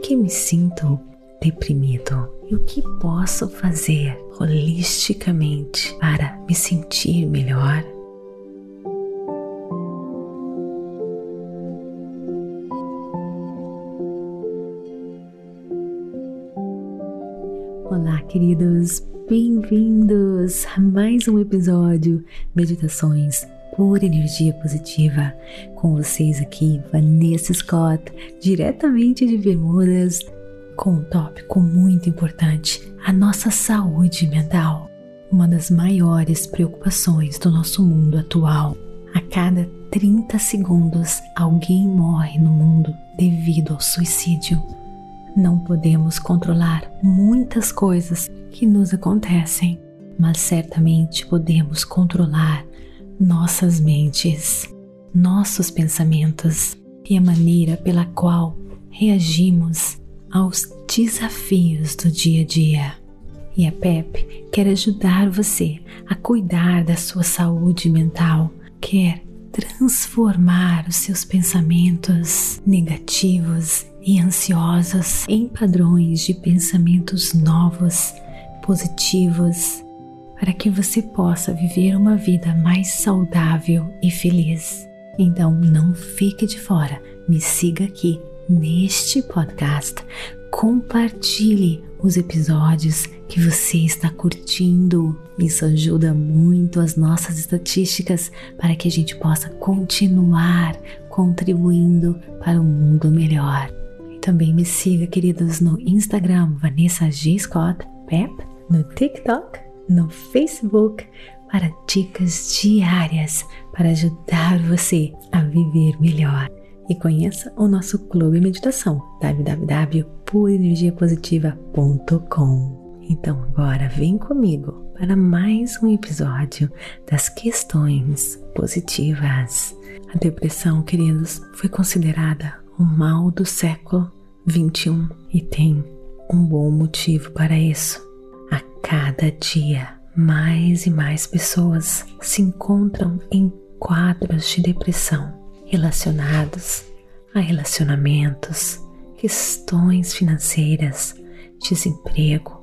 que me sinto deprimido e o que posso fazer holisticamente para me sentir melhor? Olá, queridos, bem-vindos a mais um episódio Meditações por Energia Positiva. Com vocês aqui, Vanessa Scott, diretamente de Bermudas, com um tópico muito importante: a nossa saúde mental. Uma das maiores preocupações do nosso mundo atual. A cada 30 segundos, alguém morre no mundo devido ao suicídio. Não podemos controlar muitas coisas que nos acontecem, mas certamente podemos controlar nossas mentes, nossos pensamentos e a maneira pela qual reagimos aos desafios do dia a dia. E a PEP quer ajudar você a cuidar da sua saúde mental, quer transformar os seus pensamentos negativos e ansiosos em padrões de pensamentos novos, positivos, para que você possa viver uma vida mais saudável e feliz. Então não fique de fora, me siga aqui neste podcast. Compartilhe os episódios que você está curtindo. Isso ajuda muito as nossas estatísticas para que a gente possa continuar contribuindo para um mundo melhor. Também me siga, queridos, no Instagram Vanessa G. Scott Pep, no TikTok, no Facebook para dicas diárias para ajudar você a viver melhor. E conheça o nosso clube meditação www.purenergiapositiva.com. Então agora vem comigo para mais um episódio das questões positivas. A depressão, queridos, foi considerada o mal do século 21 e tem um bom motivo para isso. Cada dia, mais e mais pessoas se encontram em quadros de depressão relacionados a relacionamentos, questões financeiras, desemprego,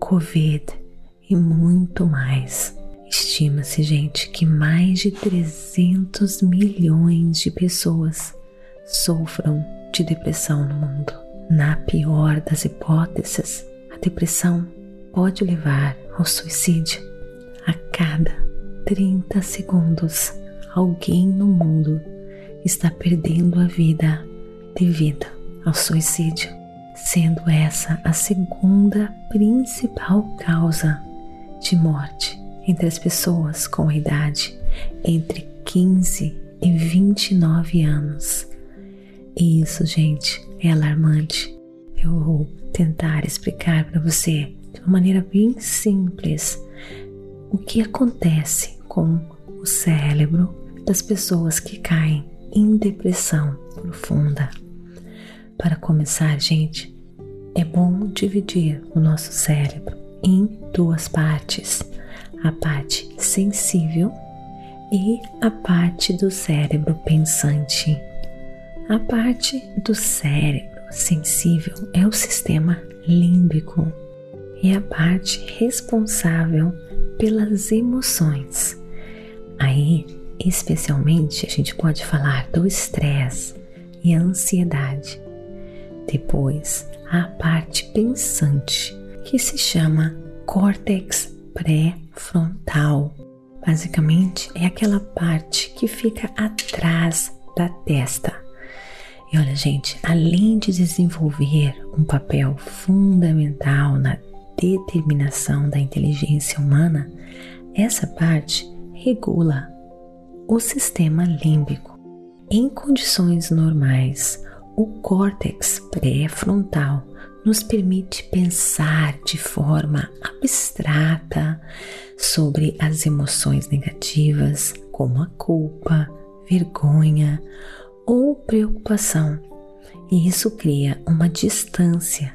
Covid e muito mais. Estima-se, gente, que mais de 300 milhões de pessoas sofram de depressão no mundo. Na pior das hipóteses, a depressão pode levar ao suicídio. A cada 30 segundos, alguém no mundo está perdendo a vida devido ao suicídio, sendo essa a segunda principal causa de morte entre as pessoas com idade entre 15 e 29 anos. E isso, gente, é alarmante. Eu vou tentar explicar para você de uma maneira bem simples o que acontece com o cérebro das pessoas que caem em depressão profunda. Para começar, gente, é bom dividir o nosso cérebro em duas partes: a parte sensível e a parte do cérebro pensante. A parte do cérebro sensível é o sistema límbico é a parte responsável pelas emoções. Aí, especialmente, a gente pode falar do estresse e a ansiedade. Depois, a parte pensante, que se chama córtex pré-frontal. Basicamente, é aquela parte que fica atrás da testa e olha, gente, além de desenvolver um papel fundamental na determinação da inteligência humana, essa parte regula o sistema límbico. Em condições normais, o córtex pré-frontal nos permite pensar de forma abstrata sobre as emoções negativas, como a culpa, vergonha ou preocupação, e isso cria uma distância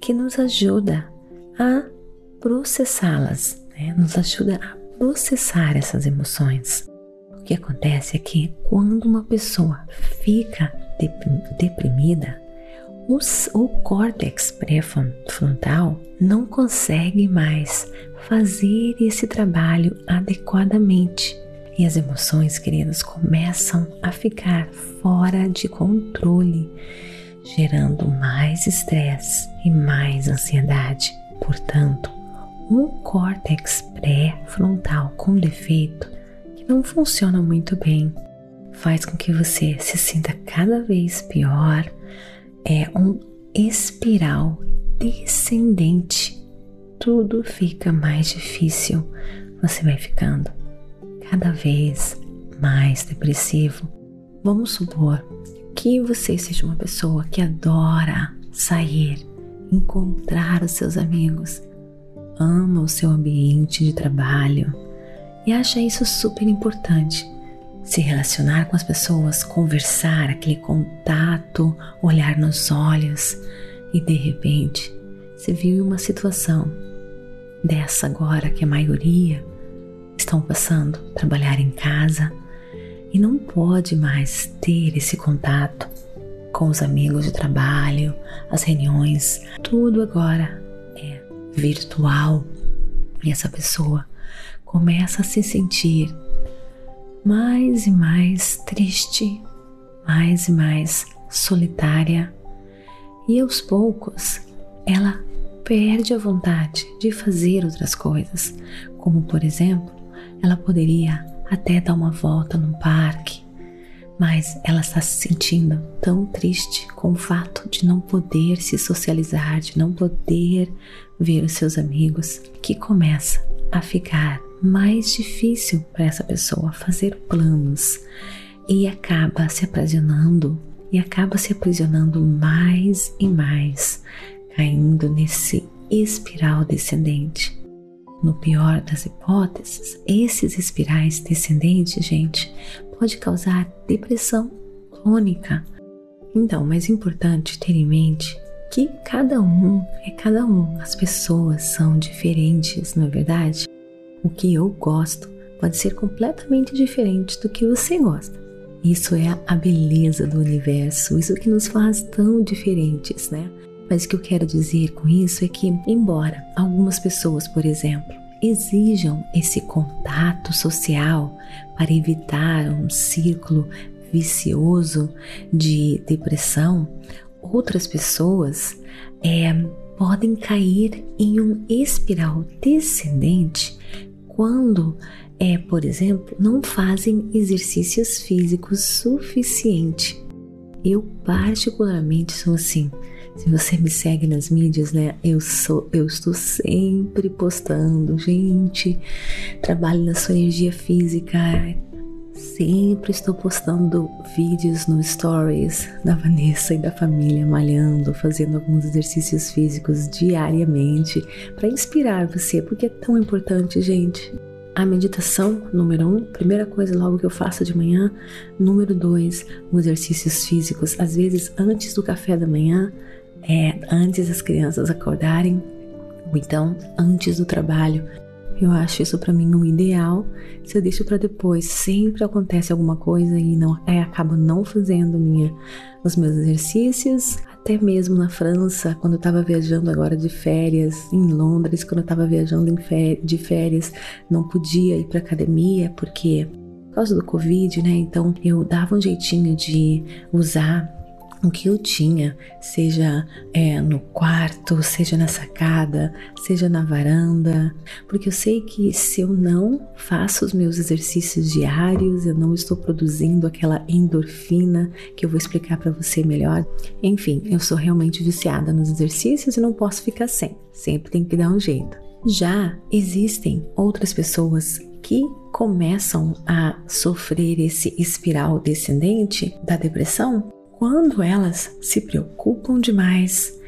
que nos ajuda a processá-las, né? nos ajuda a processar essas emoções. O que acontece é que quando uma pessoa fica deprimida, o córtex pré-frontal não consegue mais fazer esse trabalho adequadamente e as emoções, queridos, começam a ficar fora de controle, gerando mais estresse e mais ansiedade. Portanto, um córtex pré-frontal com defeito que não funciona muito bem faz com que você se sinta cada vez pior. É um espiral descendente. Tudo fica mais difícil. Você vai ficando cada vez mais depressivo. Vamos supor que você seja uma pessoa que adora sair, encontrar os seus amigos, ama o seu ambiente de trabalho e acha isso super importante. Se relacionar com as pessoas, conversar, aquele contato, olhar nos olhos e de repente você viu uma situação dessa agora que a maioria estão passando, trabalhar em casa e não pode mais ter esse contato com os amigos de trabalho, as reuniões, tudo agora é virtual. E essa pessoa começa a se sentir mais e mais triste, mais e mais solitária. E aos poucos ela perde a vontade de fazer outras coisas, como por exemplo ela poderia até dar uma volta no parque, mas ela está se sentindo tão triste com o fato de não poder se socializar, de não poder ver os seus amigos, que começa a ficar mais difícil para essa pessoa fazer planos e acaba se aprisionando e acaba se aprisionando mais e mais, caindo nesse espiral descendente. No pior das hipóteses, esses espirais descendentes, gente, pode causar depressão crônica. Então, mais importante ter em mente que cada um é cada um, as pessoas são diferentes, não é verdade? O que eu gosto pode ser completamente diferente do que você gosta. Isso é a beleza do universo, isso que nos faz tão diferentes, né? Mas o que eu quero dizer com isso é que, embora algumas pessoas, por exemplo, exijam esse contato social para evitar um círculo vicioso de depressão, outras pessoas é, podem cair em um espiral descendente quando, é, por exemplo, não fazem exercícios físicos suficiente. Eu particularmente sou assim. Se você me segue nas mídias, né? Eu sou, eu estou sempre postando, gente. Trabalho na sua energia física. Sempre estou postando vídeos no stories da Vanessa e da família malhando, fazendo alguns exercícios físicos diariamente para inspirar você, porque é tão importante, gente. A meditação, número um, primeira coisa logo que eu faço de manhã. Número dois, os exercícios físicos, às vezes antes do café da manhã, é, antes das crianças acordarem, ou então antes do trabalho. Eu acho isso para mim o ideal. Se eu deixo para depois, sempre acontece alguma coisa e não é, acabo não fazendo minha os meus exercícios. Até mesmo na França, quando eu estava viajando agora de férias, em Londres, quando eu estava viajando de férias, não podia ir para academia porque por causa do Covid, né? Então eu dava um jeitinho de usar o que eu tinha, seja é, no quarto, seja na sacada, seja na varanda, porque eu sei que se eu não faço os meus exercícios diários, eu não estou produzindo aquela endorfina que eu vou explicar para você melhor. Enfim, eu sou realmente viciada nos exercícios e não posso ficar sem, sempre tem que dar um jeito. Já existem outras pessoas que começam a sofrer esse espiral descendente da depressão quando elas se preocupam demais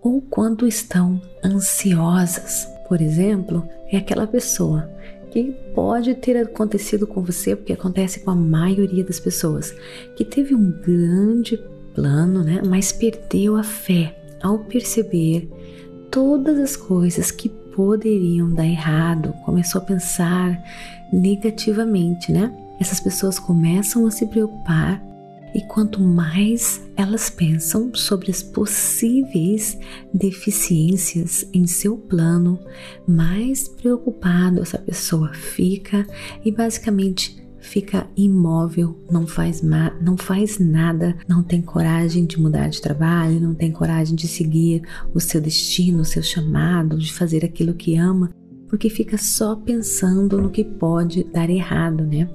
ou quando estão ansiosas. Por exemplo, é aquela pessoa que pode ter acontecido com você, porque acontece com a maioria das pessoas, que teve um grande plano, né, mas perdeu a fé ao perceber todas as coisas que poderiam dar errado, começou a pensar negativamente, né? Essas pessoas começam a se preocupar E quanto mais elas pensam sobre as possíveis deficiências em seu plano, mais preocupado essa pessoa fica e basicamente fica imóvel, não faz, não faz nada, não tem coragem de mudar de trabalho, não tem coragem de seguir o seu destino, o seu chamado, de fazer aquilo que ama, porque fica só pensando no que pode dar errado, né?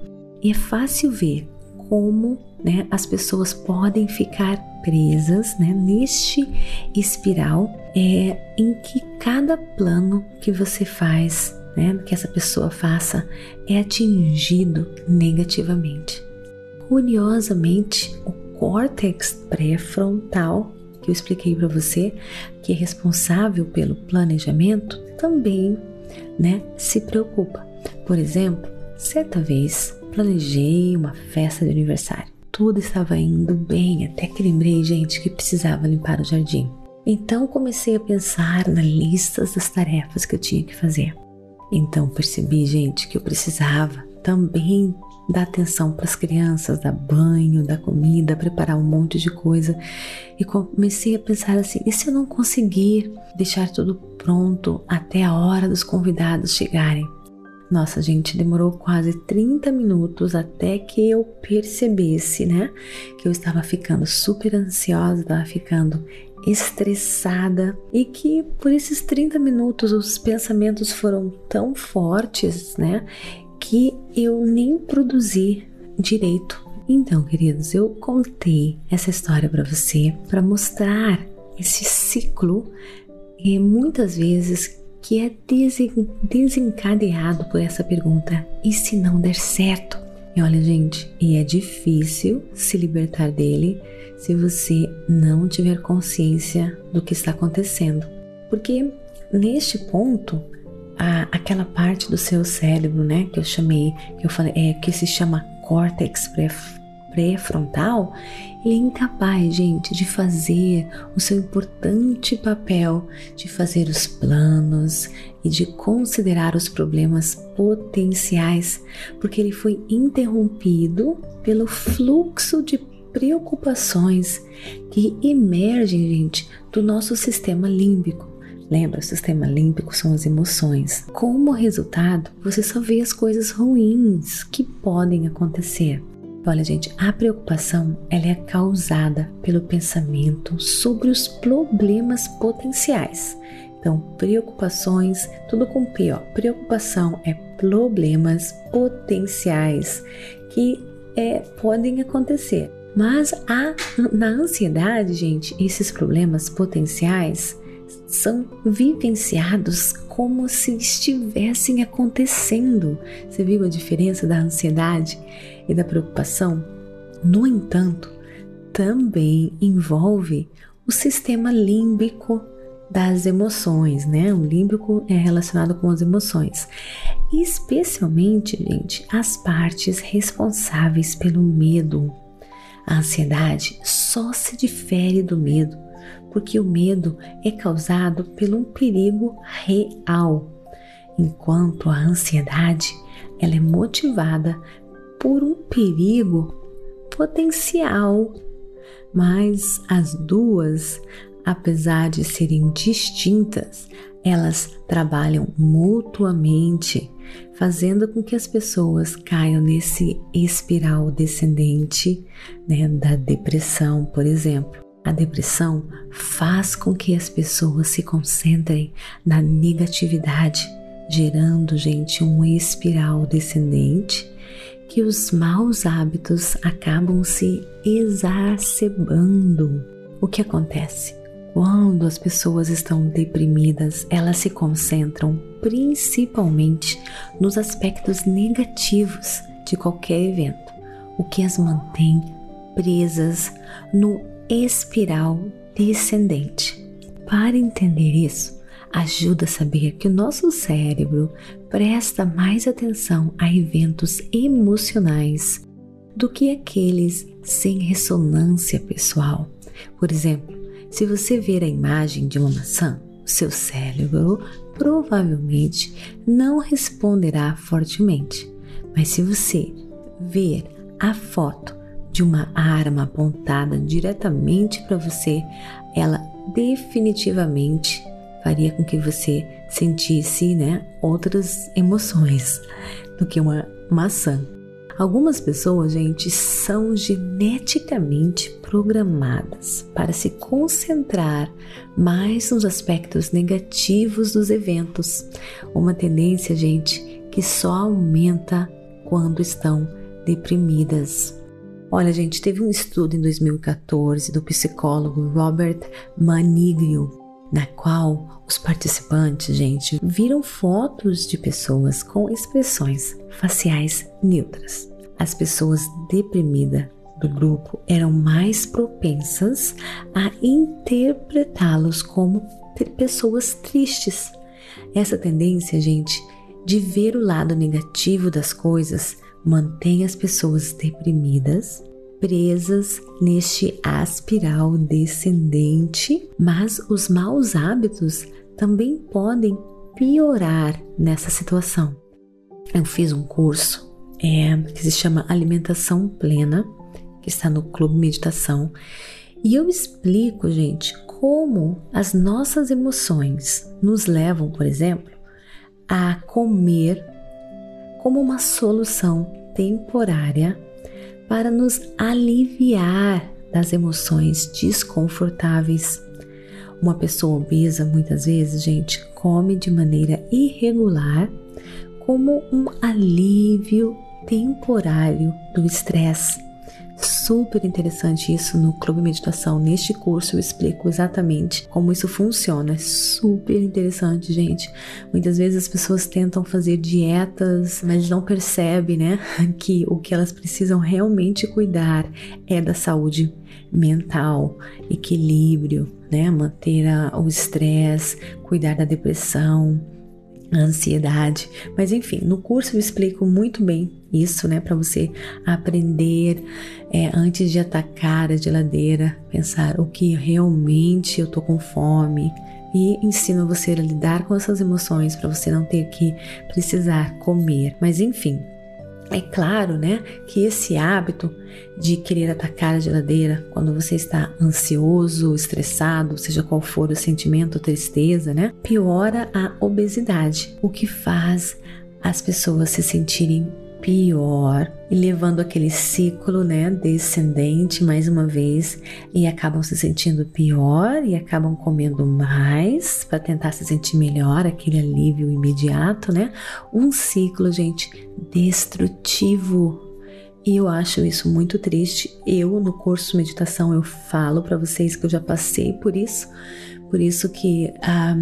E é fácil ver como né, as pessoas podem ficar presas né, neste espiral é, em que cada plano que você faz né, que essa pessoa faça é atingido negativamente. Curiosamente, o córtex pré-frontal, que eu expliquei para você, que é responsável pelo planejamento, também né, se preocupa. Por exemplo, certa vez planejei uma festa de aniversário. Tudo estava indo bem, até que lembrei, gente, que precisava limpar o jardim. Então comecei a pensar na lista das tarefas que eu tinha que fazer. Então percebi, gente, que eu precisava também dar atenção para as crianças, dar banho, dar comida, preparar um monte de coisa. E comecei a pensar assim: e se eu não conseguir deixar tudo pronto até a hora dos convidados chegarem? Nossa, gente, demorou quase 30 minutos até que eu percebesse, né? Que eu estava ficando super ansiosa, estava ficando estressada e que por esses 30 minutos os pensamentos foram tão fortes, né, que eu nem produzi direito. Então, queridos, eu contei essa história para você para mostrar esse ciclo e muitas vezes que é desencadeado por essa pergunta: e se não der certo? E olha, gente, e é difícil se libertar dele se você não tiver consciência do que está acontecendo. Porque neste ponto, a, aquela parte do seu cérebro, né, que eu chamei, que eu falei, é que se chama córtex pré-frontal, ele é incapaz, gente, de fazer o seu importante papel de fazer os planos e de considerar os problemas potenciais, porque ele foi interrompido pelo fluxo de preocupações que emergem, gente, do nosso sistema límbico. Lembra, o sistema límbico são as emoções. Como resultado, você só vê as coisas ruins que podem acontecer. Olha, gente, a preocupação ela é causada pelo pensamento sobre os problemas potenciais. Então, preocupações, tudo com P, ó. Preocupação é problemas potenciais que é, podem acontecer. Mas a, na ansiedade, gente, esses problemas potenciais são vivenciados como se estivessem acontecendo. Você viu a diferença da ansiedade e da preocupação? No entanto, também envolve o sistema límbico das emoções, né? O límbico é relacionado com as emoções, especialmente, gente, as partes responsáveis pelo medo a ansiedade só se difere do medo, porque o medo é causado por um perigo real, enquanto a ansiedade ela é motivada por um perigo potencial. Mas as duas, apesar de serem distintas, elas trabalham mutuamente fazendo com que as pessoas caiam nesse espiral descendente né, da depressão, por exemplo. A depressão faz com que as pessoas se concentrem na negatividade, gerando, gente, um espiral descendente que os maus hábitos acabam se exacerbando. O que acontece? Quando as pessoas estão deprimidas, elas se concentram principalmente nos aspectos negativos de qualquer evento, o que as mantém presas no espiral descendente. Para entender isso, ajuda a saber que o nosso cérebro presta mais atenção a eventos emocionais do que aqueles sem ressonância pessoal. Por exemplo, se você ver a imagem de uma maçã, seu cérebro provavelmente não responderá fortemente. Mas se você ver a foto de uma arma apontada diretamente para você, ela definitivamente faria com que você sentisse, né, outras emoções do que uma maçã. Algumas pessoas, gente, são geneticamente programadas para se concentrar mais nos aspectos negativos dos eventos. Uma tendência, gente, que só aumenta quando estão deprimidas. Olha, gente, teve um estudo em 2014 do psicólogo Robert Manigrio, na qual os participantes, gente, viram fotos de pessoas com expressões faciais neutras. As pessoas deprimidas do grupo eram mais propensas a interpretá-los como pessoas tristes. Essa tendência, gente, de ver o lado negativo das coisas mantém as pessoas deprimidas presas neste aspiral descendente, mas os maus hábitos também podem piorar nessa situação. Eu fiz um curso é, que se chama Alimentação Plena, que está no Clube Meditação, e eu explico, gente, como as nossas emoções nos levam, por exemplo, a comer como uma solução temporária para nos aliviar das emoções desconfortáveis. Uma pessoa obesa, muitas vezes, gente, come de maneira irregular como um alívio temporário do estresse super interessante isso no Clube Meditação. Neste curso eu explico exatamente como isso funciona. É super interessante, gente. Muitas vezes as pessoas tentam fazer dietas, mas não percebem, né, que o que elas precisam realmente cuidar é da saúde mental, equilíbrio, né, manter a, o estresse, cuidar da depressão, ansiedade. Mas enfim, no curso eu explico muito bem isso, né, para você aprender é, antes de atacar a geladeira, pensar o que realmente eu tô com fome e ensino você a lidar com essas emoções para você não ter que precisar comer. Mas enfim, é claro, né, que esse hábito de querer atacar a geladeira quando você está ansioso, estressado, seja qual for o sentimento, tristeza, né, piora a obesidade, o que faz as pessoas se sentirem pior e levando aquele ciclo, né, descendente mais uma vez e acabam se sentindo pior e acabam comendo mais para tentar se sentir melhor, aquele alívio imediato, né? Um ciclo, gente, destrutivo. E eu acho isso muito triste. Eu no curso de meditação eu falo para vocês que eu já passei por isso, por isso que um, ah,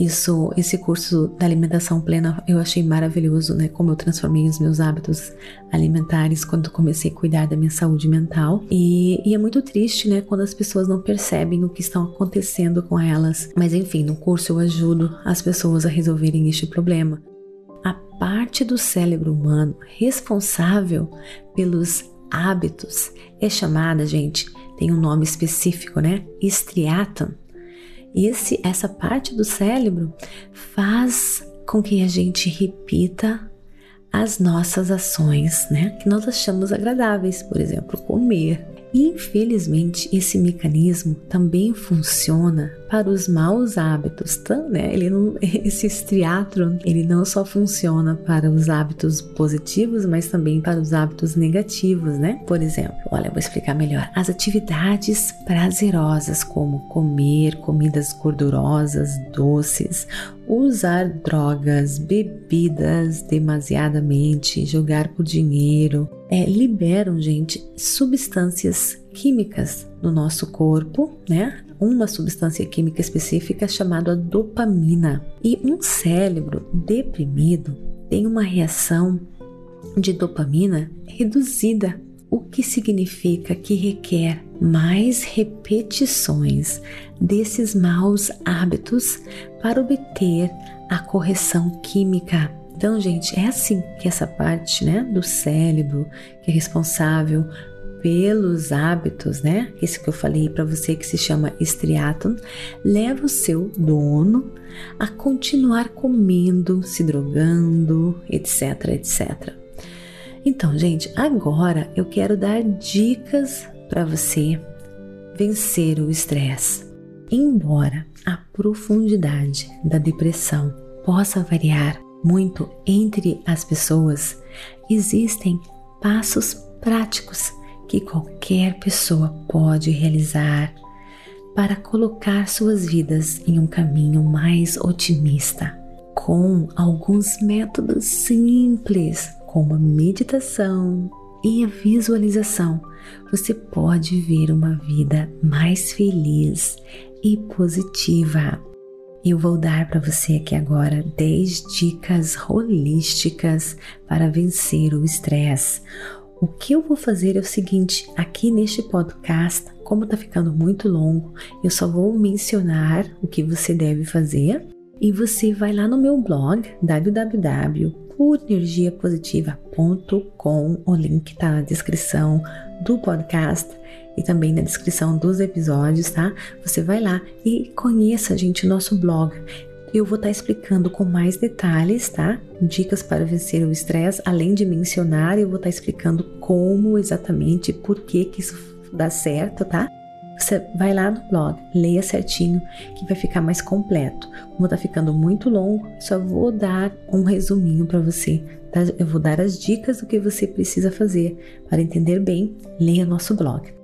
isso, esse curso da alimentação plena eu achei maravilhoso, né? Como eu transformei os meus hábitos alimentares quando comecei a cuidar da minha saúde mental. E, e é muito triste, né? Quando as pessoas não percebem o que está acontecendo com elas. Mas enfim, no curso eu ajudo as pessoas a resolverem este problema. A parte do cérebro humano responsável pelos hábitos é chamada, gente, tem um nome específico, né? Striatum esse, essa parte do cérebro faz com que a gente repita as nossas ações, né? Que nós achamos agradáveis, por exemplo, comer, Infelizmente, esse mecanismo também funciona para os maus hábitos, tá, né? Ele não, esse estriatron, ele não só funciona para os hábitos positivos, mas também para os hábitos negativos, né? Por exemplo, olha, eu vou explicar melhor. As atividades prazerosas como comer comidas gordurosas, doces, usar drogas, bebidas demasiadamente, jogar por dinheiro, é, liberam, gente, substâncias químicas no nosso corpo, né? Uma substância química específica chamada dopamina. E um cérebro deprimido tem uma reação de dopamina reduzida, o que significa que requer mais repetições desses maus hábitos para obter a correção química então, gente, é assim que essa parte, né, do cérebro que é responsável pelos hábitos, né? Esse que eu falei para você que se chama estriatum, leva o seu dono a continuar comendo, se drogando, etc, etc. Então, gente, agora eu quero dar dicas para você vencer o estresse. Embora a profundidade da depressão possa variar muito entre as pessoas, existem passos práticos que qualquer pessoa pode realizar para colocar suas vidas em um caminho mais otimista, com alguns métodos simples, como a meditação e a visualização. Você pode ver uma vida mais feliz e positiva. Eu vou dar para você aqui agora 10 dicas holísticas para vencer o estresse. O que eu vou fazer é o seguinte: aqui neste podcast, como está ficando muito longo, eu só vou mencionar o que você deve fazer e você vai lá no meu blog www.energiapositiva.com. O link está na descrição do podcast e também na descrição dos episódios, tá? Você vai lá e conheça, gente, o nosso blog. Eu vou estar tá explicando com mais detalhes, tá? Dicas para vencer o estresse, além de mencionar, eu vou estar tá explicando como exatamente, por que que isso dá certo, tá? Você vai lá no blog, leia certinho, que vai ficar mais completo. Como tá ficando muito longo, só vou dar um resuminho para você. Tá? Eu vou dar as dicas do que você precisa fazer para entender bem. Leia nosso blog.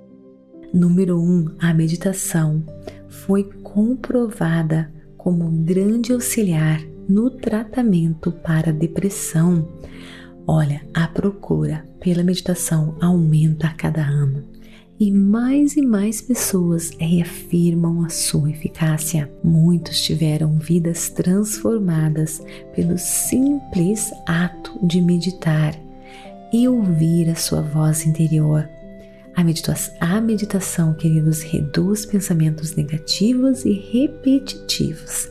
Número 1. Um, a meditação foi comprovada como um grande auxiliar no tratamento para depressão. Olha, a procura pela meditação aumenta a cada ano e mais e mais pessoas reafirmam a sua eficácia. Muitos tiveram vidas transformadas pelo simples ato de meditar e ouvir a sua voz interior. A meditação, a meditação, queridos, reduz pensamentos negativos e repetitivos,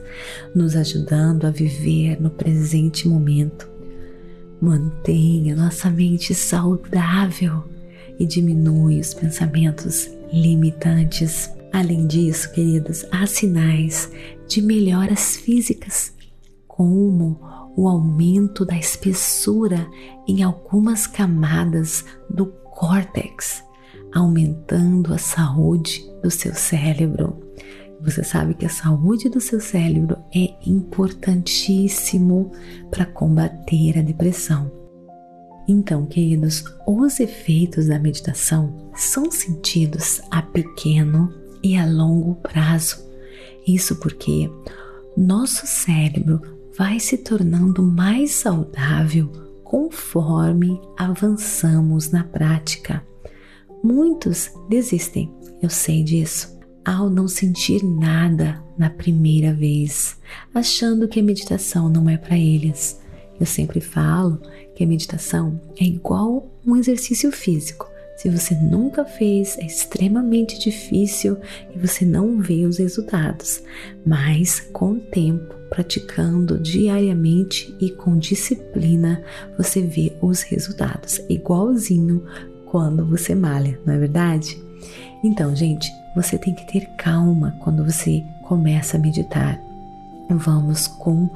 nos ajudando a viver no presente momento. Mantenha nossa mente saudável e diminui os pensamentos limitantes. Além disso, queridos, há sinais de melhoras físicas, como o aumento da espessura em algumas camadas do córtex aumentando a saúde do seu cérebro. Você sabe que a saúde do seu cérebro é importantíssimo para combater a depressão. Então, queridos, os efeitos da meditação são sentidos a pequeno e a longo prazo. Isso porque nosso cérebro vai se tornando mais saudável conforme avançamos na prática. Muitos desistem, eu sei disso, ao não sentir nada na primeira vez, achando que a meditação não é para eles. Eu sempre falo que a meditação é igual um exercício físico. Se você nunca fez, é extremamente difícil e você não vê os resultados. Mas com o tempo, praticando diariamente e com disciplina, você vê os resultados, igualzinho quando você malha, não é verdade? Então, gente, você tem que ter calma quando você começa a meditar. Vamos com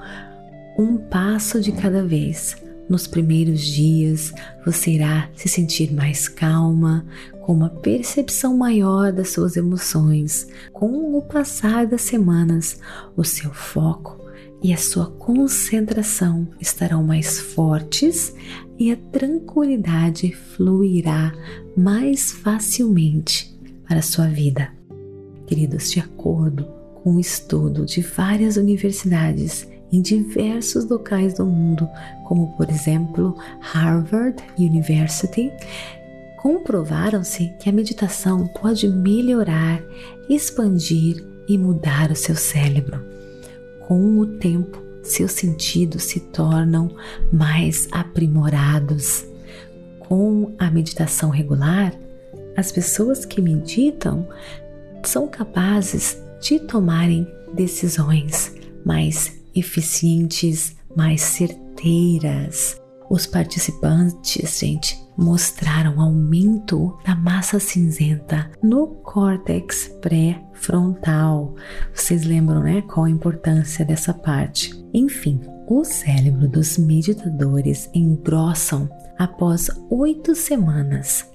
um passo de cada vez. Nos primeiros dias, você irá se sentir mais calma, com uma percepção maior das suas emoções. Com o passar das semanas, o seu foco e a sua concentração estarão mais fortes e a tranquilidade fluirá mais facilmente para a sua vida. Queridos, de acordo com um estudo de várias universidades em diversos locais do mundo, como por exemplo Harvard University, comprovaram-se que a meditação pode melhorar, expandir e mudar o seu cérebro com o tempo, seus sentidos se tornam mais aprimorados. Com a meditação regular, as pessoas que meditam são capazes de tomarem decisões mais eficientes, mais certeiras. Os participantes, gente, mostraram aumento da massa cinzenta no córtex pré-frontal. Vocês lembram, né, qual a importância dessa parte? Enfim, o cérebro dos meditadores engrossam após oito semanas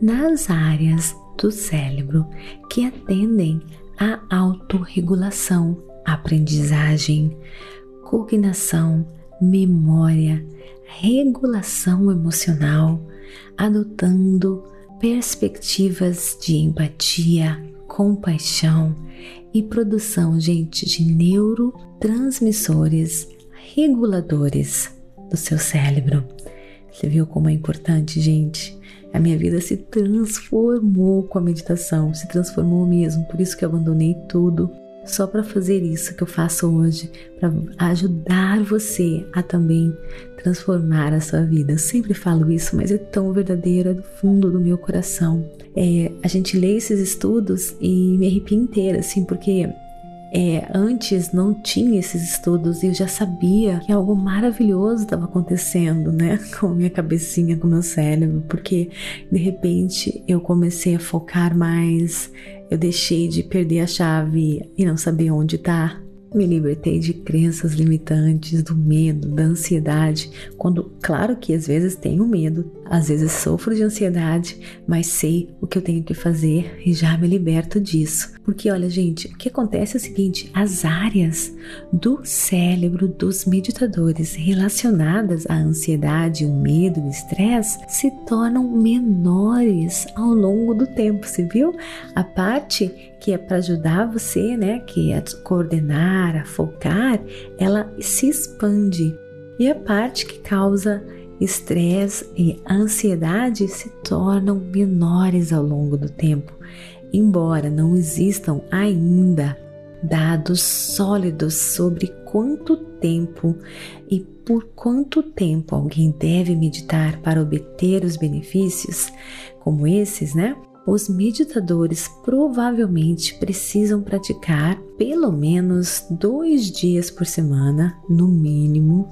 nas áreas do cérebro que atendem à autorregulação, aprendizagem, cognição, memória, regulação emocional, adotando perspectivas de empatia, compaixão e produção, gente, de neurotransmissores reguladores do seu cérebro. Você viu como é importante, gente? A minha vida se transformou com a meditação, se transformou mesmo. Por isso que eu abandonei tudo só para fazer isso que eu faço hoje, para ajudar você a também transformar a sua vida. Eu sempre falo isso, mas é tão verdadeiro, é do fundo do meu coração. É, a gente lê esses estudos e me arrepia inteira, assim, porque é, antes não tinha esses estudos e eu já sabia que algo maravilhoso estava acontecendo, né? Com minha cabecinha, com meu cérebro, porque de repente eu comecei a focar mais, eu deixei de perder a chave e não saber onde tá. Me libertei de crenças limitantes, do medo, da ansiedade. Quando, claro que às vezes tenho medo, às vezes sofro de ansiedade, mas sei o que eu tenho que fazer e já me liberto disso. Porque olha, gente, o que acontece é o seguinte: as áreas do cérebro dos meditadores relacionadas à ansiedade, o medo, o estresse se tornam menores ao longo do tempo. Você viu? A parte que é para ajudar você, né, que é a coordenar, a focar, ela se expande. E a parte que causa estresse e ansiedade se tornam menores ao longo do tempo, embora não existam ainda dados sólidos sobre quanto tempo e por quanto tempo alguém deve meditar para obter os benefícios, como esses, né? Os meditadores provavelmente precisam praticar pelo menos dois dias por semana, no mínimo,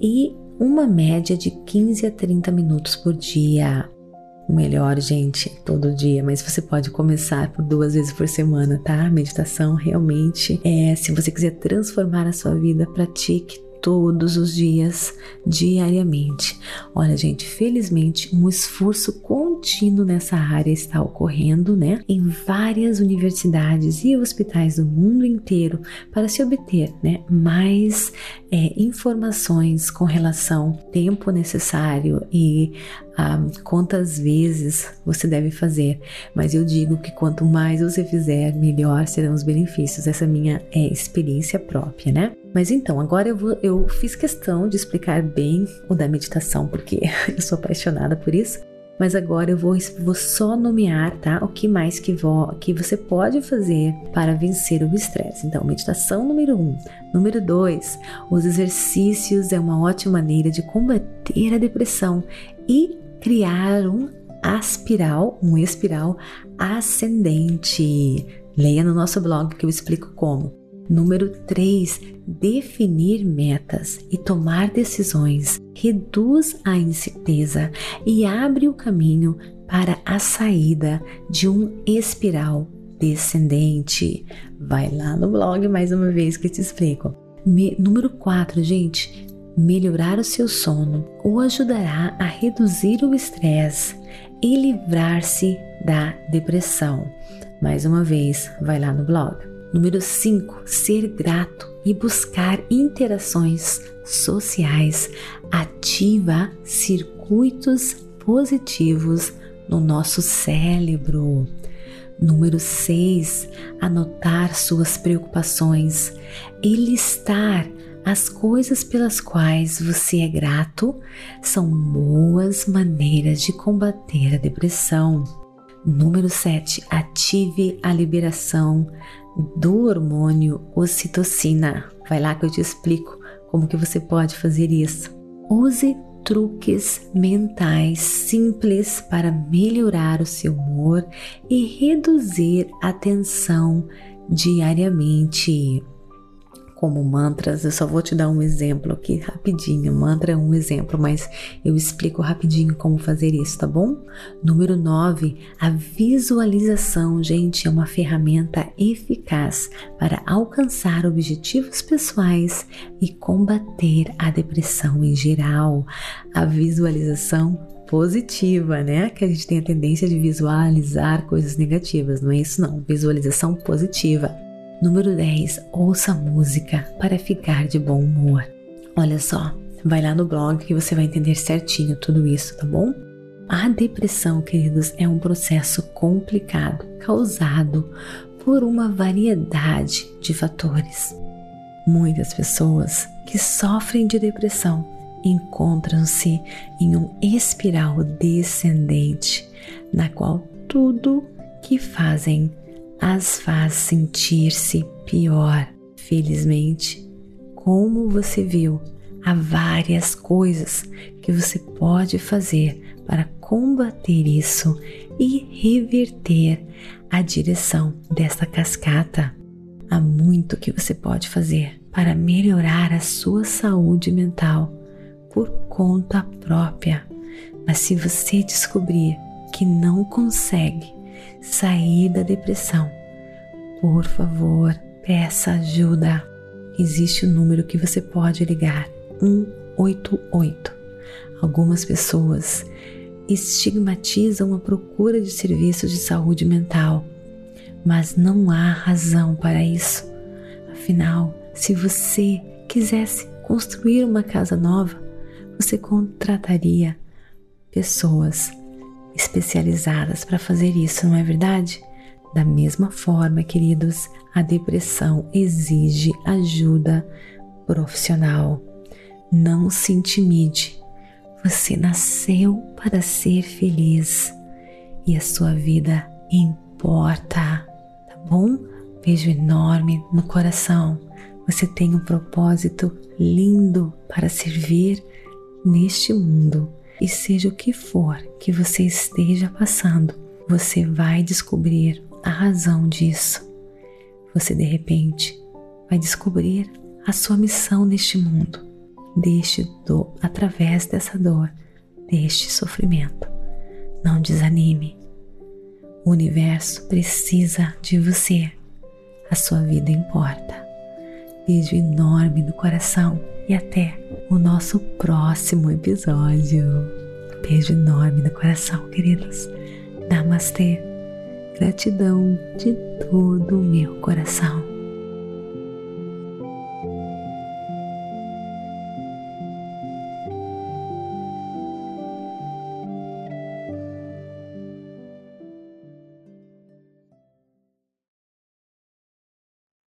e uma média de 15 a 30 minutos por dia. Melhor, gente, todo dia, mas você pode começar por duas vezes por semana, tá? Meditação realmente é, se você quiser transformar a sua vida, pratique todos os dias, diariamente. Olha, gente, felizmente um esforço contínuo nessa área está ocorrendo, né, em várias universidades e hospitais do mundo inteiro para se obter, né, mais é, informações com relação ao tempo necessário e ah, quantas vezes você deve fazer, mas eu digo que quanto mais você fizer, melhor serão os benefícios. Essa é minha é, experiência própria, né? Mas então, agora eu, vou, eu fiz questão de explicar bem o da meditação, porque eu sou apaixonada por isso. Mas agora eu vou, vou só nomear, tá? O que mais que, vou, que você pode fazer para vencer o estresse. Então, meditação número um. Número dois, os exercícios é uma ótima maneira de combater a depressão e criar um aspiral, um espiral ascendente. Leia no nosso blog que eu explico como. Número 3. Definir metas e tomar decisões reduz a incerteza e abre o caminho para a saída de um espiral descendente. Vai lá no blog mais uma vez que te explico. Me, número 4, gente, melhorar o seu sono o ajudará a reduzir o estresse e livrar-se da depressão. Mais uma vez, vai lá no blog. Número 5, ser grato e buscar interações sociais ativa circuitos positivos no nosso cérebro. Número 6, anotar suas preocupações e listar as coisas pelas quais você é grato são boas maneiras de combater a depressão. Número 7. Ative a liberação do hormônio ocitocina. Vai lá que eu te explico como que você pode fazer isso. Use truques mentais simples para melhorar o seu humor e reduzir a tensão diariamente como mantras. Eu só vou te dar um exemplo aqui rapidinho. Mantra é um exemplo, mas eu explico rapidinho como fazer isso, tá bom? Número 9, a visualização, gente, é uma ferramenta eficaz para alcançar objetivos pessoais e combater a depressão em geral. A visualização positiva, né? Que a gente tem a tendência de visualizar coisas negativas, não é isso não. Visualização positiva. Número 10, ouça música para ficar de bom humor. Olha só, vai lá no blog que você vai entender certinho tudo isso, tá bom? A depressão, queridos, é um processo complicado causado por uma variedade de fatores. Muitas pessoas que sofrem de depressão encontram-se em um espiral descendente, na qual tudo que fazem as faz sentir-se pior. Felizmente, como você viu, há várias coisas que você pode fazer para combater isso e reverter a direção desta cascata. Há muito que você pode fazer para melhorar a sua saúde mental por conta própria. Mas se você descobrir que não consegue sair da depressão, por favor, peça ajuda. Existe o um número que você pode ligar: 188. Algumas pessoas estigmatizam a procura de serviços de saúde mental, mas não há razão para isso. Afinal, se você quisesse construir uma casa nova, você contrataria pessoas especializadas para fazer isso, não é verdade? Da mesma forma, queridos, a depressão exige ajuda profissional. Não se intimide. Você nasceu para ser feliz e a sua vida importa, tá bom? Beijo enorme no coração. Você tem um propósito lindo para servir neste mundo e seja o que for que você esteja passando, você vai descobrir a razão disso. Você de repente vai descobrir a sua missão neste mundo, deste dor, através dessa dor, deste sofrimento. Não desanime. O universo precisa de você. A sua vida importa. Beijo enorme no coração e até o nosso próximo episódio. Beijo enorme no coração, queridos. Namastê. Gratidão de todo o meu coração.